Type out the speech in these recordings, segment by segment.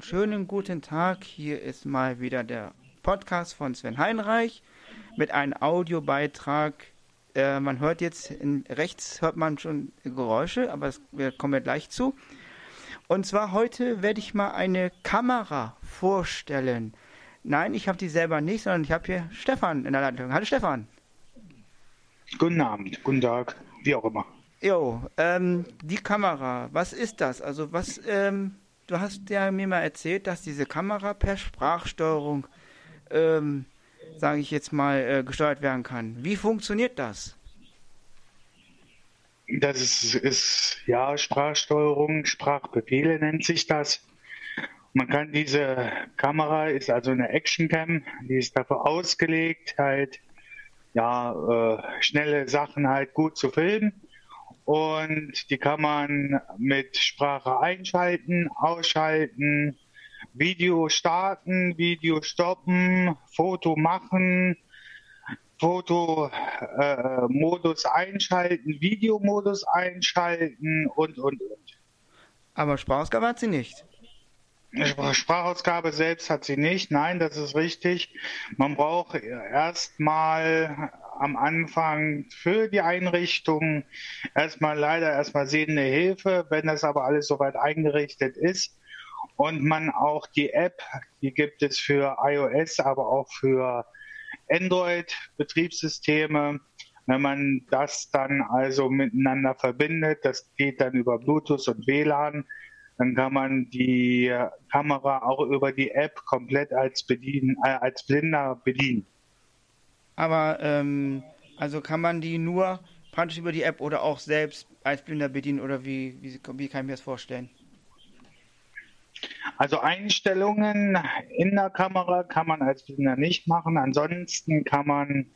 einen schönen guten Tag. Hier ist mal wieder der Podcast von Sven Heinreich mit einem Audiobeitrag. Äh, man hört jetzt in, rechts hört man schon Geräusche, aber das wir kommen wir gleich zu. Und zwar heute werde ich mal eine Kamera vorstellen. Nein, ich habe die selber nicht, sondern ich habe hier Stefan in der Leitung. Hallo Stefan. Guten Abend, guten Tag, wie auch immer. Jo, ähm, die Kamera, was ist das? Also was, ähm, du hast ja mir mal erzählt, dass diese Kamera per Sprachsteuerung, ähm, sage ich jetzt mal, äh, gesteuert werden kann. Wie funktioniert das? Das ist, ist ja Sprachsteuerung, Sprachbefehle nennt sich das. Man kann diese Kamera ist also eine Actioncam, die ist dafür ausgelegt, halt ja äh, schnelle Sachen halt gut zu filmen und die kann man mit Sprache einschalten, ausschalten, Video starten, Video stoppen, Foto machen, Fotomodus äh, einschalten, Videomodus einschalten und, und, und. Aber Sprachausgabe hat sie nicht. Sprachausgabe selbst hat sie nicht. Nein, das ist richtig. Man braucht erstmal am Anfang für die Einrichtung erstmal leider erstmal sehende Hilfe. Wenn das aber alles soweit eingerichtet ist und man auch die App, die gibt es für iOS, aber auch für Android-Betriebssysteme. Wenn man das dann also miteinander verbindet, das geht dann über Bluetooth und WLAN, dann kann man die Kamera auch über die App komplett als, bedienen, äh, als Blinder bedienen. Aber ähm, also kann man die nur praktisch über die App oder auch selbst als Blinder bedienen oder wie, wie, wie kann ich mir das vorstellen? Also Einstellungen in der Kamera kann man als Blinder nicht machen. Ansonsten kann man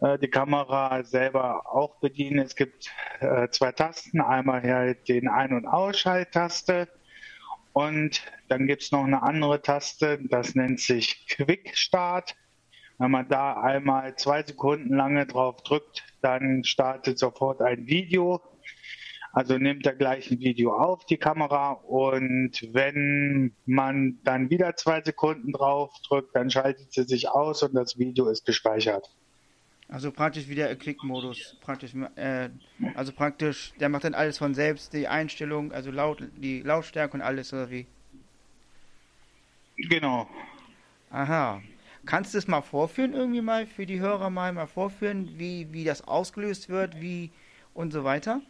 äh, die Kamera selber auch bedienen. Es gibt äh, zwei Tasten, einmal hier den Ein- und Ausschalttaste und dann gibt es noch eine andere Taste, das nennt sich Quick Start. Wenn man da einmal zwei Sekunden lange drauf drückt, dann startet sofort ein Video. Also nimmt er gleich ein Video auf, die Kamera, und wenn man dann wieder zwei Sekunden drauf drückt, dann schaltet sie sich aus und das Video ist gespeichert. Also praktisch wie der Klickmodus. Praktisch, äh, also praktisch, der macht dann alles von selbst, die Einstellung, also laut, die Lautstärke und alles, oder wie? Genau. Aha. Kannst du es mal vorführen, irgendwie mal für die Hörer mal, mal vorführen, wie, wie das ausgelöst wird, wie und so weiter?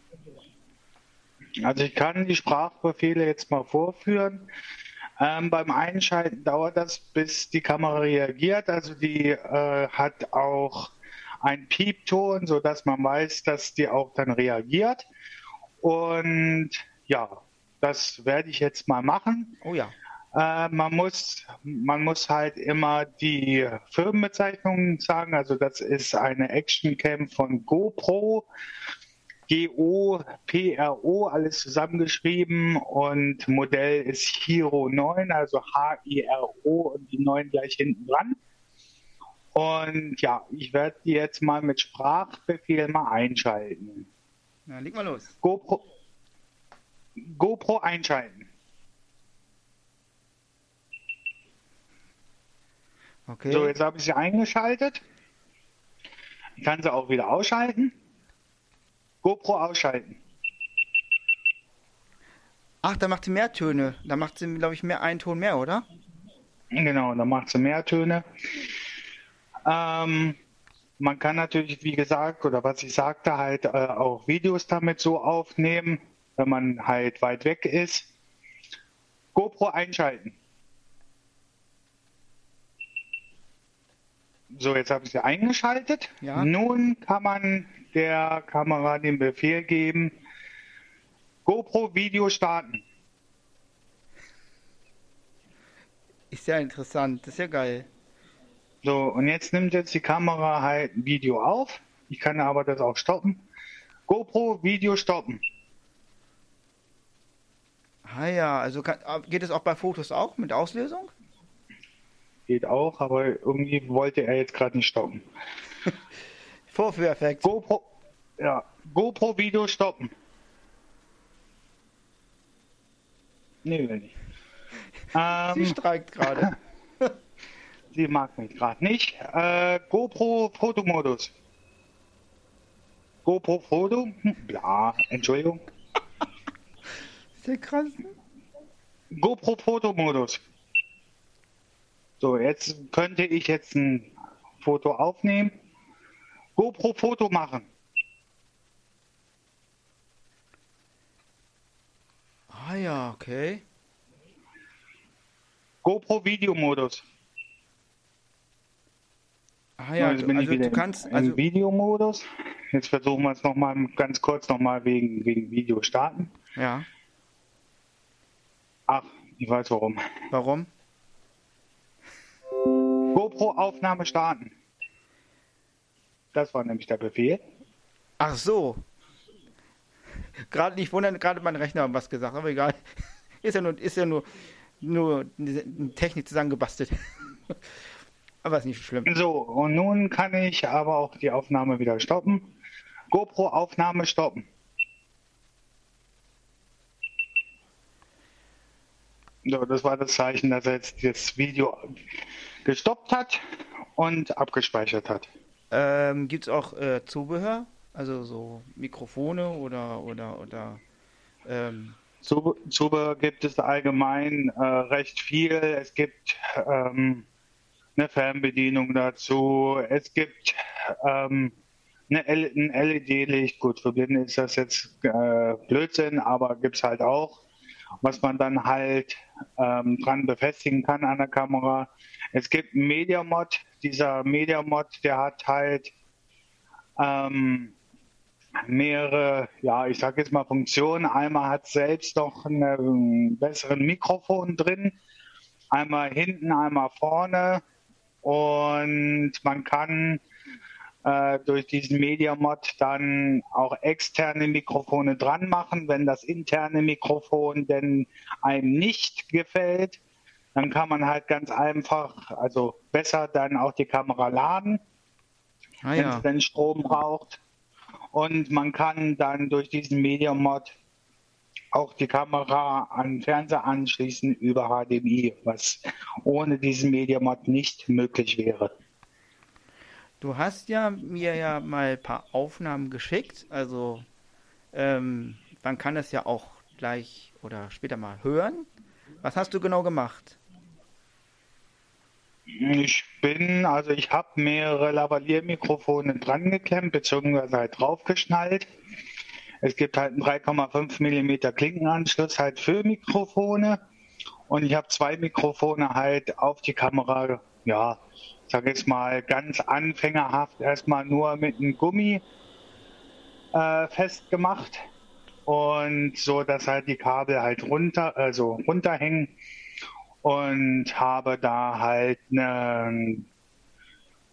Also ich kann die Sprachbefehle jetzt mal vorführen. Ähm, beim Einschalten dauert das, bis die Kamera reagiert. Also die äh, hat auch ein Piepton, so dass man weiß, dass die auch dann reagiert. Und ja, das werde ich jetzt mal machen. Oh ja. Äh, man muss, man muss halt immer die Firmenbezeichnung sagen. Also das ist eine Action Cam von GoPro. G-O-P-R-O, alles zusammengeschrieben und Modell ist Hero 9, also H-I-R-O und die 9 gleich hinten dran. Und ja, ich werde die jetzt mal mit Sprachbefehl mal einschalten. Na, leg mal los. GoPro, GoPro einschalten. Okay. So, jetzt habe ich sie eingeschaltet. Ich kann sie auch wieder ausschalten. GoPro ausschalten. Ach, da macht sie mehr Töne. Da macht sie, glaube ich, mehr einen Ton mehr, oder? Genau, da macht sie mehr Töne. Ähm, man kann natürlich, wie gesagt, oder was ich sagte, halt äh, auch Videos damit so aufnehmen, wenn man halt weit weg ist. GoPro einschalten. So, jetzt habe ich sie eingeschaltet. Ja. Nun kann man der Kamera den Befehl geben, GoPro Video starten. Ist ja interessant, das ist ja geil. So, und jetzt nimmt jetzt die Kamera halt ein Video auf. Ich kann aber das auch stoppen. GoPro Video stoppen. Ah ja, also kann, geht es auch bei Fotos auch mit Auslösung? Geht auch, aber irgendwie wollte er jetzt gerade nicht stoppen. Vorführeffekt. GoPro, ja, GoPro Video stoppen. Nee, will nicht. Ähm, Sie streikt gerade. Sie mag mich gerade nicht. Äh, GoPro Fotomodus. GoPro Foto? Bla, Entschuldigung. Sehr krass. GoPro Fotomodus. So, jetzt könnte ich jetzt ein Foto aufnehmen. GoPro Foto machen. Ah ja, okay. GoPro Videomodus. Ah ja, also, also du kannst im, also Videomodus. Jetzt versuchen wir es noch mal ganz kurz noch mal wegen wegen Video starten. Ja. Ach, ich weiß warum. Warum? Aufnahme starten. Das war nämlich der Befehl. Ach so. Gerade nicht wundern, gerade mein Rechner hat was gesagt, aber egal. Ist ja nur, ist ja nur, nur eine Technik zusammengebastelt. aber ist nicht schlimm. So, und nun kann ich aber auch die Aufnahme wieder stoppen. GoPro Aufnahme stoppen. So, das war das Zeichen, dass er jetzt das Video gestoppt hat und abgespeichert hat. Ähm, Gibt es auch äh, Zubehör? Also so Mikrofone oder oder oder ähm Zubehör gibt es allgemein äh, recht viel. Es gibt ähm, eine Fernbedienung dazu. Es gibt ähm, eine ein LED-Licht. Gut, für Blinde ist das jetzt äh, Blödsinn, aber gibt es halt auch, was man dann halt ähm, dran befestigen kann an der Kamera. Es gibt einen Media Mod. Dieser Media Mod, der hat halt ähm, mehrere, ja, ich sage jetzt mal Funktionen. Einmal hat selbst noch einen besseren Mikrofon drin, einmal hinten, einmal vorne und man kann äh, durch diesen Media Mod dann auch externe Mikrofone dran machen, wenn das interne Mikrofon denn einem nicht gefällt. Dann kann man halt ganz einfach, also besser dann auch die Kamera laden, ah, wenn ja. es denn Strom braucht. Und man kann dann durch diesen Media Mod auch die Kamera an Fernseher anschließen über HDMI, was ohne diesen Media Mod nicht möglich wäre. Du hast ja mir ja mal ein paar Aufnahmen geschickt, also ähm, man kann das ja auch gleich oder später mal hören. Was hast du genau gemacht? Ich bin, also ich habe mehrere Lavalier-Mikrofone dran geklemmt, beziehungsweise halt draufgeschnallt. Es gibt halt einen 3,5 mm Klinkenanschluss halt für Mikrofone. Und ich habe zwei Mikrofone halt auf die Kamera, ja, sag jetzt mal ganz anfängerhaft erstmal nur mit einem Gummi äh, festgemacht. Und so, dass halt die Kabel halt runter, also runterhängen und habe da halt eine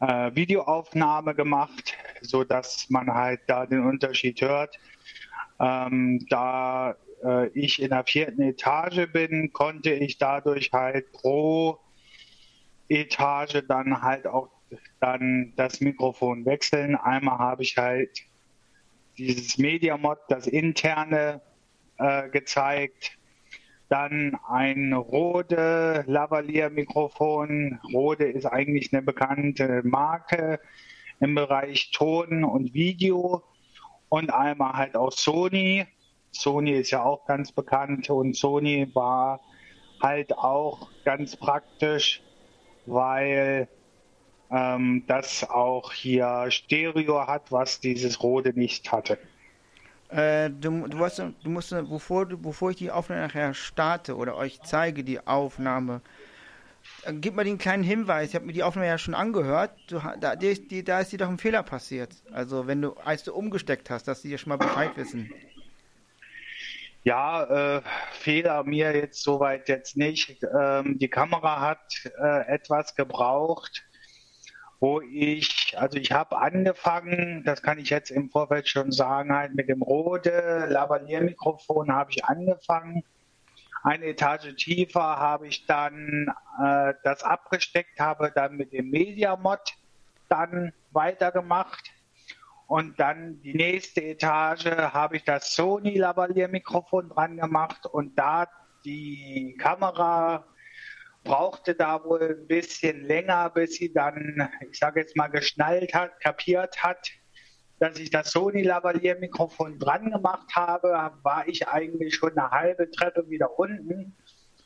äh, Videoaufnahme gemacht, so dass man halt da den Unterschied hört. Ähm, da äh, ich in der vierten Etage bin, konnte ich dadurch halt pro Etage dann halt auch dann das Mikrofon wechseln. Einmal habe ich halt dieses Media Mod, das interne, äh, gezeigt dann ein Rode Lavalier-Mikrofon. Rode ist eigentlich eine bekannte Marke im Bereich Ton und Video. Und einmal halt auch Sony. Sony ist ja auch ganz bekannt und Sony war halt auch ganz praktisch, weil ähm, das auch hier Stereo hat, was dieses Rode nicht hatte. Äh, du, du, musst, du musst, bevor, bevor ich die Aufnahme nachher starte oder euch zeige, die Aufnahme, äh, gib mal den kleinen Hinweis. Ich habe mir die Aufnahme ja schon angehört. Du, da, die, da ist dir doch ein Fehler passiert. Also, wenn du, als du umgesteckt hast, dass die ja schon mal Bescheid wissen. Ja, äh, Fehler mir jetzt soweit jetzt nicht. Ähm, die Kamera hat äh, etwas gebraucht, wo ich, also ich habe angefangen, das kann ich jetzt im Vorfeld schon sagen, halt mit dem Rode Lavalier-Mikrofon habe ich angefangen. Eine Etage tiefer habe ich dann äh, das abgesteckt, habe dann mit dem Media Mod dann weitergemacht. Und dann die nächste Etage habe ich das Sony Lavalier Mikrofon dran gemacht und da die Kamera brauchte da wohl ein bisschen länger, bis sie dann, ich sage jetzt mal, geschnallt hat, kapiert hat, dass ich das Sony Lavalier Mikrofon dran gemacht habe, war ich eigentlich schon eine halbe Treppe wieder unten.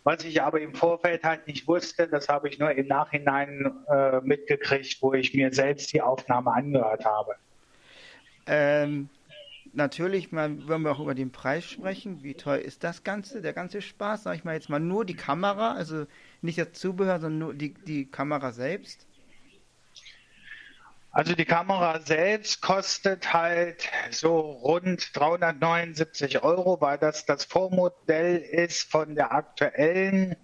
Was ich aber im Vorfeld halt nicht wusste, das habe ich nur im Nachhinein äh, mitgekriegt, wo ich mir selbst die Aufnahme angehört habe. Ähm, natürlich mal, wollen wir auch über den Preis sprechen. Wie teuer ist das Ganze, der ganze Spaß? Sag ich mal jetzt mal nur die Kamera, also nicht das Zubehör, sondern nur die, die Kamera selbst. Also die Kamera selbst kostet halt so rund 379 Euro, weil das das Vormodell ist von der aktuellen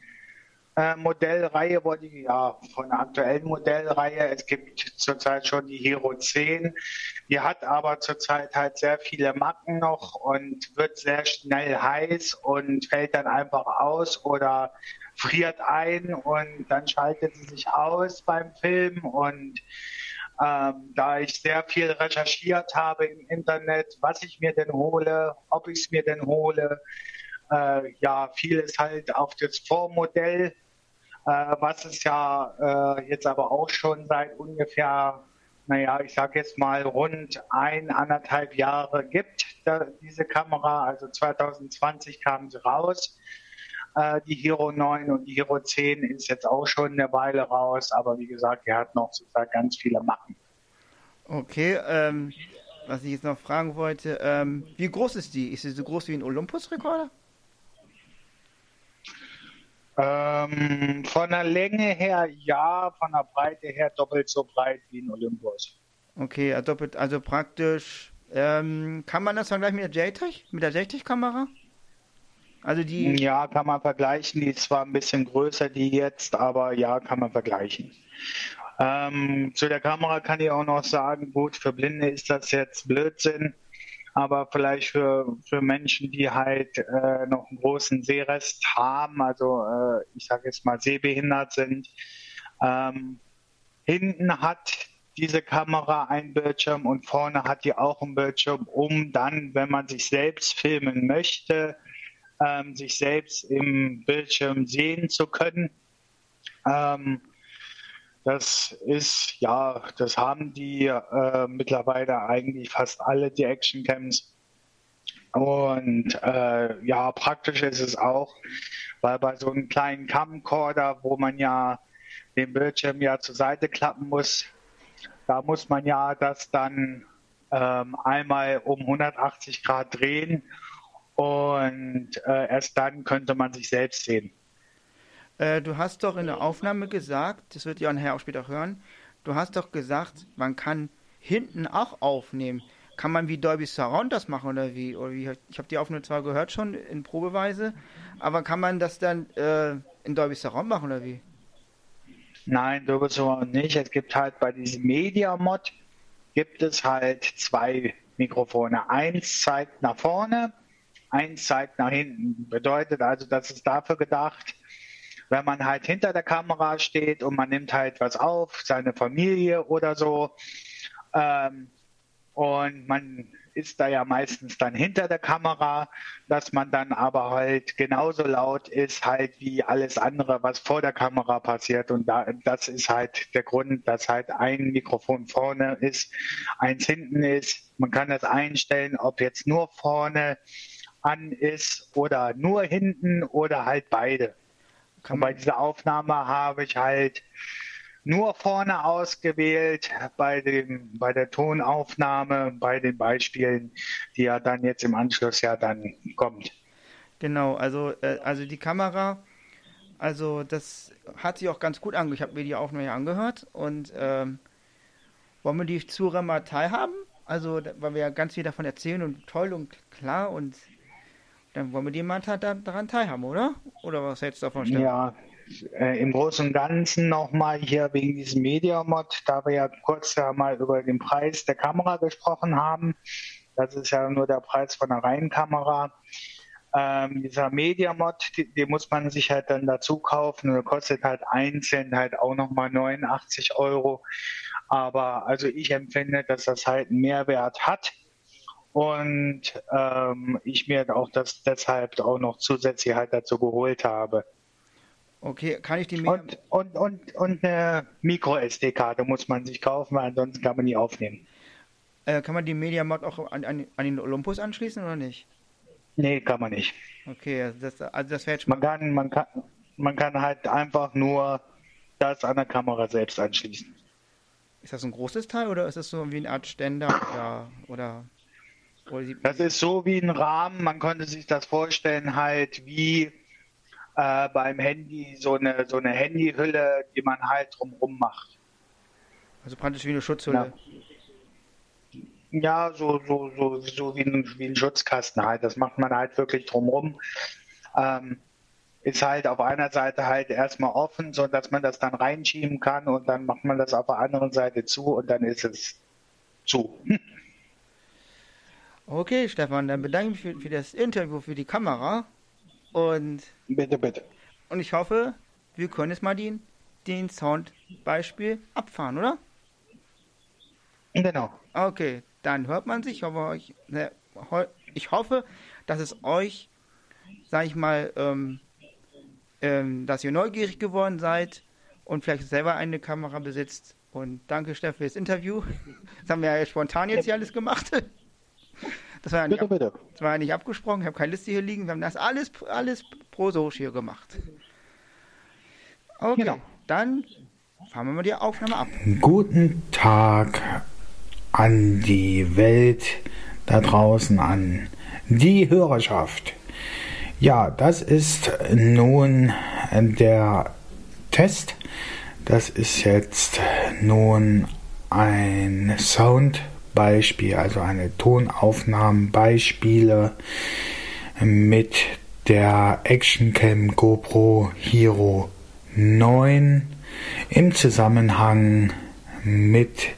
äh, Modellreihe, wo die, ja, von der aktuellen Modellreihe. Es gibt zurzeit schon die Hero 10. Die hat aber zurzeit halt sehr viele Macken noch und wird sehr schnell heiß und fällt dann einfach aus oder friert ein und dann schaltet sie sich aus beim Film und ähm, da ich sehr viel recherchiert habe im Internet, was ich mir denn hole, ob ich es mir denn hole, äh, ja, vieles halt auf das Vormodell, äh, was es ja äh, jetzt aber auch schon seit ungefähr, naja, ich sage jetzt mal rund ein, anderthalb Jahre gibt, da, diese Kamera. Also 2020 kam sie raus äh, die Hero 9 und die Hero 10 ist jetzt auch schon eine Weile raus, aber wie gesagt, die hat noch sozusagen ganz viele Macken. Okay, ähm, was ich jetzt noch fragen wollte, ähm, wie groß ist die? Ist sie so groß wie ein Olympus-Rekorder? Ähm, von der Länge her ja, von der Breite her doppelt so breit wie ein Olympus. Okay, doppelt, also praktisch, ähm, kann man das vergleichen mit der JTech, mit der JTech-Kamera? Also die. Ja, kann man vergleichen. Die ist zwar ein bisschen größer, die jetzt, aber ja, kann man vergleichen. Ähm, zu der Kamera kann ich auch noch sagen, gut, für Blinde ist das jetzt Blödsinn, aber vielleicht für, für Menschen, die halt äh, noch einen großen Sehrest haben, also äh, ich sage jetzt mal sehbehindert sind, ähm, hinten hat diese Kamera einen Bildschirm und vorne hat die auch einen Bildschirm, um dann, wenn man sich selbst filmen möchte, ähm, sich selbst im Bildschirm sehen zu können. Ähm, das ist, ja, das haben die äh, mittlerweile eigentlich fast alle, die Actioncams. Und äh, ja, praktisch ist es auch, weil bei so einem kleinen Camcorder, wo man ja den Bildschirm ja zur Seite klappen muss, da muss man ja das dann ähm, einmal um 180 Grad drehen und äh, erst dann könnte man sich selbst sehen. Äh, du hast doch in der Aufnahme gesagt, das wird ja nachher auch später hören, du hast doch gesagt, man kann hinten auch aufnehmen. Kann man wie Dolby Surround das machen oder wie? Oder wie? Ich habe die Aufnahme zwar gehört schon in Probeweise, aber kann man das dann äh, in Dolby Surround machen oder wie? Nein, Dolby Surround nicht. Es gibt halt bei diesem Media Mod gibt es halt zwei Mikrofone. Eins zeigt nach vorne eins zeigt nach hinten. Bedeutet also, das ist dafür gedacht, wenn man halt hinter der Kamera steht und man nimmt halt was auf, seine Familie oder so, ähm, und man ist da ja meistens dann hinter der Kamera, dass man dann aber halt genauso laut ist halt wie alles andere, was vor der Kamera passiert. Und da, das ist halt der Grund, dass halt ein Mikrofon vorne ist, eins hinten ist. Man kann das einstellen, ob jetzt nur vorne an ist oder nur hinten oder halt beide. Und bei dieser Aufnahme habe ich halt nur vorne ausgewählt bei dem bei der Tonaufnahme, bei den Beispielen, die ja dann jetzt im Anschluss ja dann kommt. Genau, also äh, also die Kamera, also das hat sich auch ganz gut angehört. Ich habe mir die Aufnahme ja angehört und ähm, wollen wir die Zuhörer mal teilhaben? Also, weil wir ja ganz viel davon erzählen und toll und klar und dann wollen wir die mal daran teilhaben, oder? Oder was hältst du davon, Stefan? Ja, äh, im Großen und Ganzen nochmal hier wegen diesem Media-Mod, da wir ja kurz ja mal über den Preis der Kamera gesprochen haben. Das ist ja nur der Preis von der reinen Kamera. Ähm, dieser Media-Mod, den muss man sich halt dann dazu kaufen der kostet halt einzeln halt auch nochmal 89 Euro. Aber also ich empfinde, dass das halt einen Mehrwert hat und ähm, ich mir auch das deshalb auch noch zusätzlich halt dazu geholt habe. Okay, kann ich die Media und, und, und, und eine Micro-SD-Karte muss man sich kaufen, weil ansonsten kann man die aufnehmen. Äh, kann man die MediaMod auch an, an, an, den Olympus anschließen oder nicht? Nee, kann man nicht. Okay, also das, also das wäre jetzt man kann, man kann, man kann halt einfach nur das an der Kamera selbst anschließen. Ist das ein großes Teil oder ist das so wie eine Art Ständer oder, oder Das ist so wie ein Rahmen. Man konnte sich das vorstellen halt wie äh, beim Handy so eine, so eine Handyhülle, die man halt drumherum macht. Also praktisch wie eine Schutzhülle. Ja, ja so, so, so, so wie ein, wie ein Schutzkasten halt. Das macht man halt wirklich drumherum. Ähm, ist halt auf einer Seite halt erstmal offen, so dass man das dann reinschieben kann und dann macht man das auf der anderen Seite zu und dann ist es zu. Okay, Stefan, dann bedanke ich mich für, für das Interview, für die Kamera und bitte, bitte. Und ich hoffe, wir können jetzt mal den, den Soundbeispiel abfahren, oder? Genau. Okay, dann hört man sich. Ich hoffe, ne, ich hoffe dass es euch, sag ich mal, ähm, ähm, dass ihr neugierig geworden seid und vielleicht selber eine Kamera besitzt. Und danke, Steff, für das Interview. Das haben wir ja spontan jetzt hier alles gemacht. Das war ja nicht, bitte, bitte. Das war ja nicht abgesprochen. Ich habe keine Liste hier liegen. Wir haben das alles, alles prosorisch hier gemacht. Okay, genau. dann fahren wir mal die Aufnahme ab. Guten Tag an die Welt da draußen, an die Hörerschaft. Ja, das ist nun der Test. Das ist jetzt nun ein Sound Beispiel, also eine Tonaufnahmenbeispiele mit der Actioncam GoPro Hero 9 im Zusammenhang mit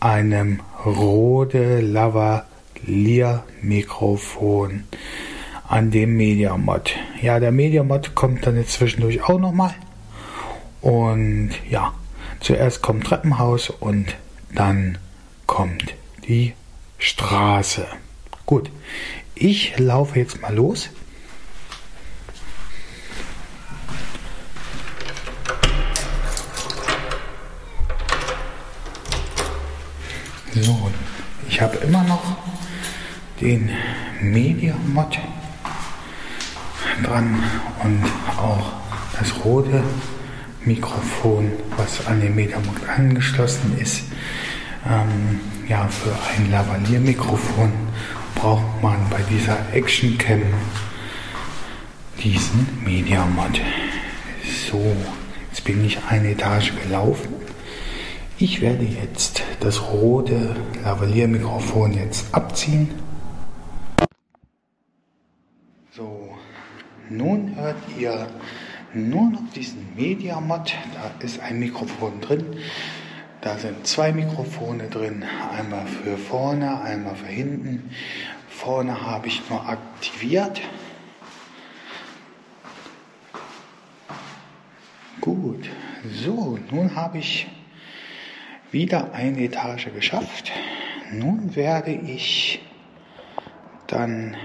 einem Rode Lavalier Mikrofon an dem MediaMod. Ja, der MediaMod kommt dann jetzt zwischendurch auch nochmal. Und ja, zuerst kommt Treppenhaus und dann kommt die Straße. Gut, ich laufe jetzt mal los. So, ich habe immer noch den Media Mod dran und auch das rote Mikrofon, was an den Media Mod angeschlossen ist. Ähm, ja, für ein Lavalier-Mikrofon braucht man bei dieser Action Cam diesen Media Mod. So, jetzt bin ich eine Etage gelaufen. Ich werde jetzt das rote Lavalier-Mikrofon jetzt abziehen. So, nun hört ihr nur noch diesen Media Mod. Da ist ein Mikrofon drin. Da sind zwei Mikrofone drin, einmal für vorne, einmal für hinten. Vorne habe ich nur aktiviert. Gut, so, nun habe ich wieder eine Etage geschafft. Nun werde ich dann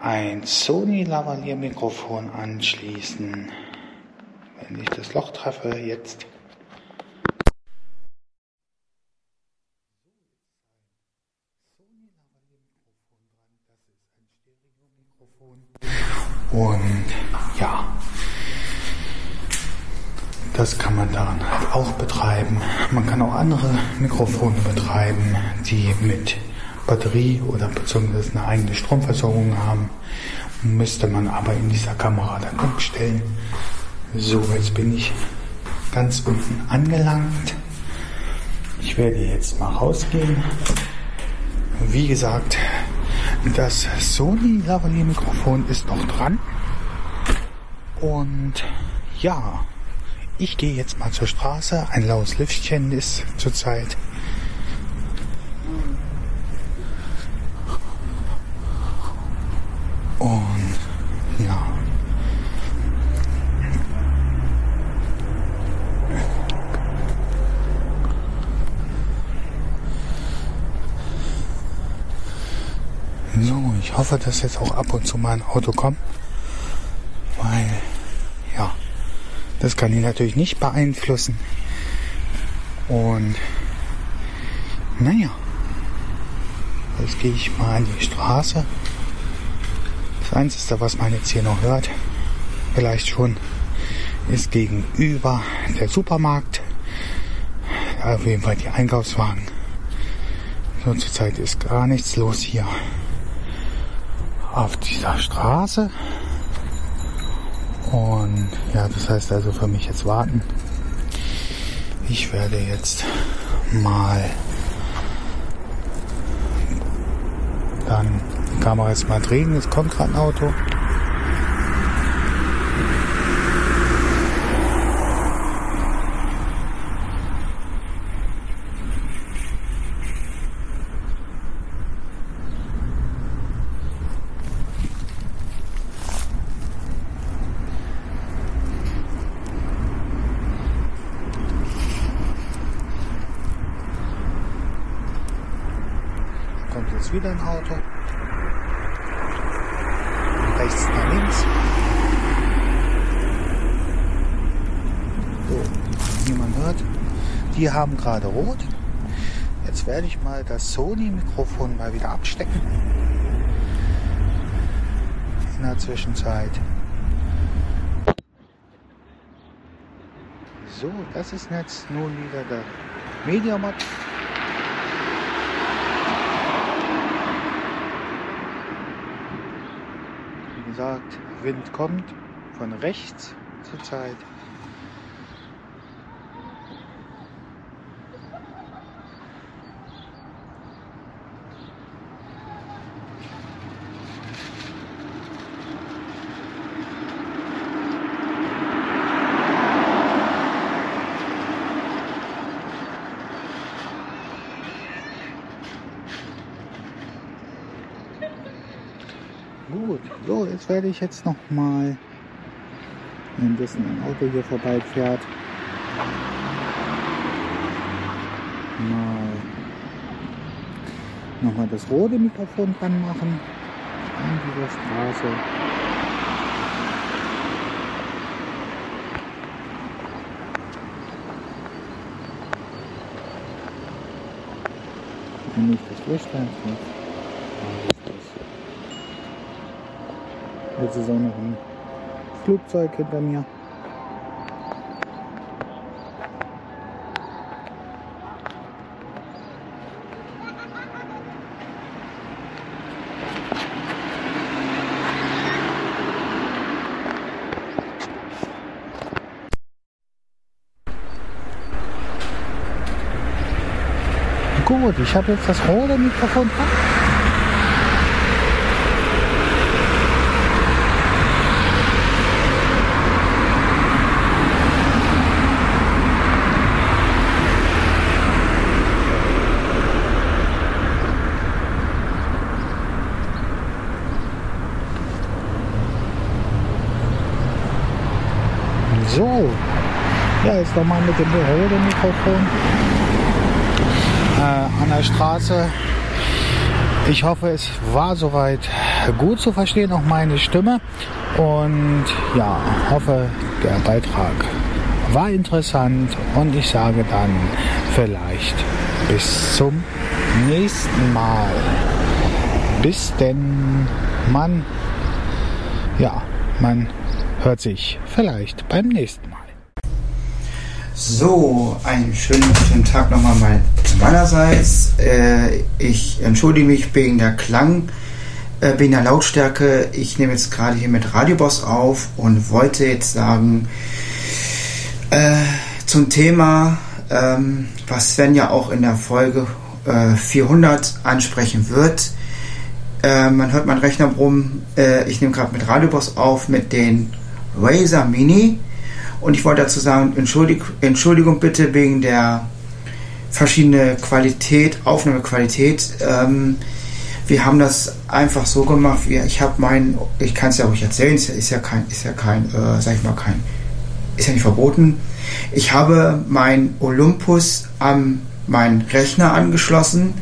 ein Sony Lavalier Mikrofon anschließen. Wenn ich das Loch treffe, jetzt Und ja, das kann man daran halt auch betreiben. Man kann auch andere Mikrofone betreiben, die mit Batterie oder beziehungsweise eine eigene Stromversorgung haben. Müsste man aber in dieser Kamera dann umstellen. So, jetzt bin ich ganz unten angelangt. Ich werde jetzt mal rausgehen. Wie gesagt, das Sony Lavalier Mikrofon ist noch dran. Und ja, ich gehe jetzt mal zur Straße. Ein laues Lüftchen ist zurzeit. Und ja. So, ich hoffe, dass jetzt auch ab und zu mal ein Auto kommt. Weil, ja, Das kann ich natürlich nicht beeinflussen. Und naja, jetzt gehe ich mal an die Straße. Das Einzige, was man jetzt hier noch hört, vielleicht schon, ist gegenüber der Supermarkt. Auf jeden Fall die Einkaufswagen. So zurzeit ist gar nichts los hier auf dieser Straße. Und ja, das heißt also für mich jetzt warten. Ich werde jetzt mal dann die Kamera jetzt mal drehen. Es kommt gerade ein Auto. kommt jetzt wieder ein Auto. Rechts nach links. So, niemand hört. Die haben gerade rot. Jetzt werde ich mal das Sony-Mikrofon mal wieder abstecken. In der Zwischenzeit. So, das ist jetzt nun wieder der Mediamat. Wie gesagt, Wind kommt von rechts zurzeit. Gut, so, jetzt werde ich jetzt noch mal, währenddessen ein Auto hier vorbeifährt, mal nochmal das rote Mikrofon dran machen. An dieser Straße. Und nicht das Lichtlein Jetzt ist auch noch ein Flugzeug hinter mir. Gut, ich habe jetzt das rote Mikrofon dran. So, ja, dem roten Mikrofon äh, an der Straße. Ich hoffe, es war soweit gut zu verstehen, auch meine Stimme. Und ja, hoffe, der Beitrag war interessant. Und ich sage dann vielleicht bis zum nächsten Mal. Bis denn, man, ja, man hört sich vielleicht beim nächsten Mal. So, einen schönen, schönen Tag nochmal mal meinerseits. Äh, ich entschuldige mich wegen der Klang, äh, wegen der Lautstärke. Ich nehme jetzt gerade hier mit Radioboss auf und wollte jetzt sagen, äh, zum Thema, ähm, was Sven ja auch in der Folge äh, 400 ansprechen wird. Äh, man hört meinen Rechner rum. Äh, ich nehme gerade mit Radioboss auf mit den Razer Mini. Und ich wollte dazu sagen, Entschuldig Entschuldigung bitte wegen der verschiedene Qualität, Aufnahmequalität. Ähm, wir haben das einfach so gemacht. Wir, ich habe meinen, ich kann es ja ruhig erzählen, ist ja, kein, ist ja kein, äh, sag ich mal, kein, ist ja nicht verboten. Ich habe mein Olympus an meinen Rechner angeschlossen,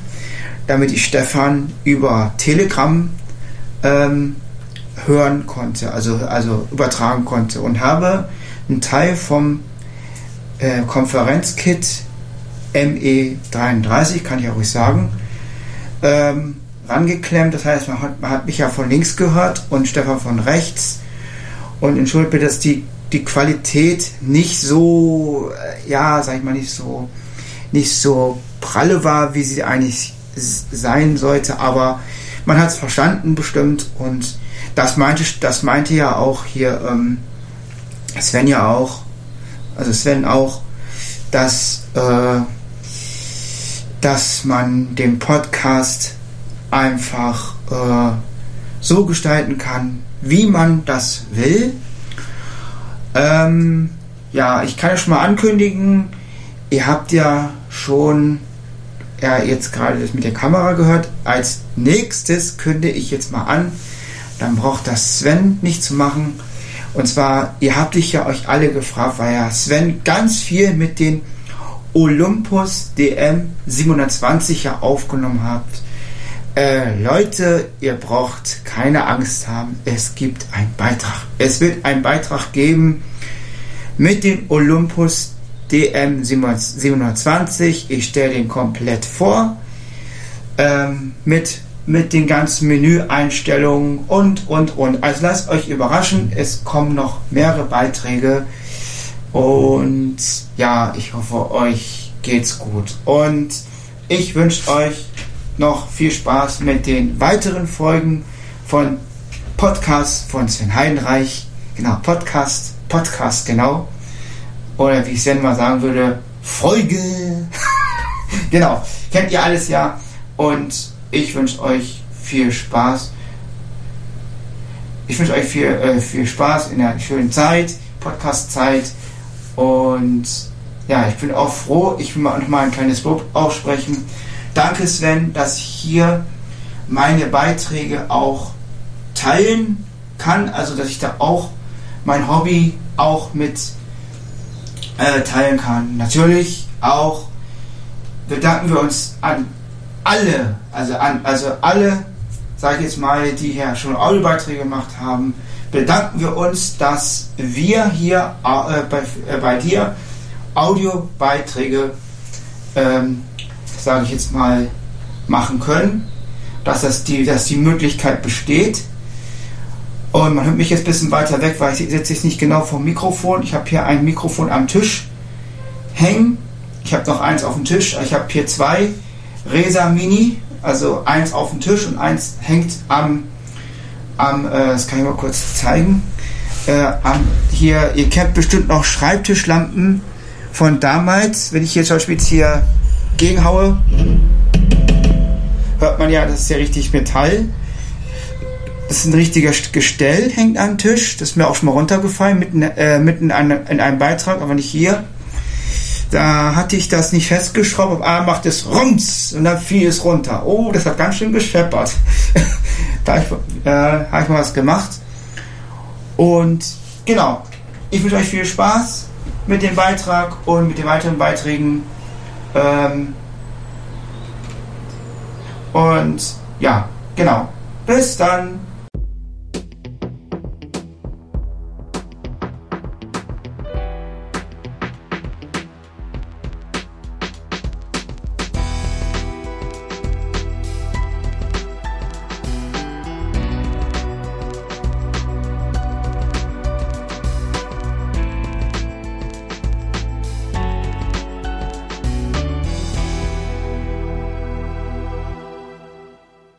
damit ich Stefan über Telegram ähm, hören konnte, also, also übertragen konnte und habe ein Teil vom äh, Konferenzkit ME33, kann ich auch ruhig sagen, ähm, rangeklemmt. Das heißt, man hat, man hat mich ja von links gehört und Stefan von rechts. Und entschuldigt bitte, dass die, die Qualität nicht so, äh, ja, sag ich mal, nicht so, nicht so pralle war, wie sie eigentlich sein sollte, aber man hat es verstanden bestimmt und das meinte, das meinte ja auch hier ähm, Sven ja auch, also Sven auch, dass, äh, dass man den Podcast einfach äh, so gestalten kann, wie man das will. Ähm, ja, ich kann ja schon mal ankündigen, ihr habt ja schon ja, jetzt gerade das mit der Kamera gehört. Als nächstes kündige ich jetzt mal an, dann braucht das Sven nicht zu machen. Und zwar, ihr habt dich ja euch alle gefragt, weil ja Sven ganz viel mit den Olympus DM 720 ja aufgenommen habt. Äh, Leute, ihr braucht keine Angst haben. Es gibt einen Beitrag. Es wird einen Beitrag geben mit den Olympus DM 720. Ich stelle den komplett vor. Ähm, mit, mit den ganzen Menüeinstellungen und, und, und. Also lasst euch überraschen. Es kommen noch mehrere Beiträge. Und ja, ich hoffe, euch geht's gut. Und ich wünsche euch noch viel Spaß mit den weiteren Folgen von Podcast von Sven Heidenreich. Genau, Podcast, Podcast, genau. Oder wie Sven mal sagen würde, Folge. genau, kennt ihr alles ja. Und ich wünsche euch viel Spaß. Ich wünsche euch viel, äh, viel Spaß in der schönen Zeit, Podcast-Zeit. Und ja, ich bin auch froh. Ich will mal noch mal ein kleines Lob aussprechen Danke Sven, dass ich hier meine Beiträge auch teilen kann, also dass ich da auch mein Hobby auch mit äh, teilen kann. Natürlich auch bedanken wir uns an alle, also an also alle, sage ich jetzt mal, die hier schon Audiobeiträge gemacht haben, bedanken wir uns, dass wir hier äh, bei, äh, bei dir Audiobeiträge ähm, sage ich jetzt mal, machen können, dass, das die, dass die Möglichkeit besteht. Und man hört mich jetzt ein bisschen weiter weg, weil ich sitze jetzt nicht genau vom Mikrofon. Ich habe hier ein Mikrofon am Tisch hängen. Ich habe noch eins auf dem Tisch. Ich habe hier zwei Resa Mini, also eins auf dem Tisch und eins hängt am, am äh, das kann ich mal kurz zeigen. Äh, am, hier, ihr kennt bestimmt noch Schreibtischlampen von damals. Wenn ich jetzt zum Beispiel jetzt hier gegenhaue, hört man ja, das ist ja richtig Metall. Das ist ein richtiger Gestell, hängt am Tisch. Das ist mir auch schon mal runtergefallen, mitten, äh, mitten einem, in einem Beitrag, aber nicht hier. Da hatte ich das nicht festgeschraubt, auf einmal macht es Rums und dann fiel es runter. Oh, das hat ganz schön gescheppert. da äh, habe ich mal was gemacht. Und genau, ich wünsche euch viel Spaß mit dem Beitrag und mit den weiteren Beiträgen. Ähm, und ja, genau. Bis dann.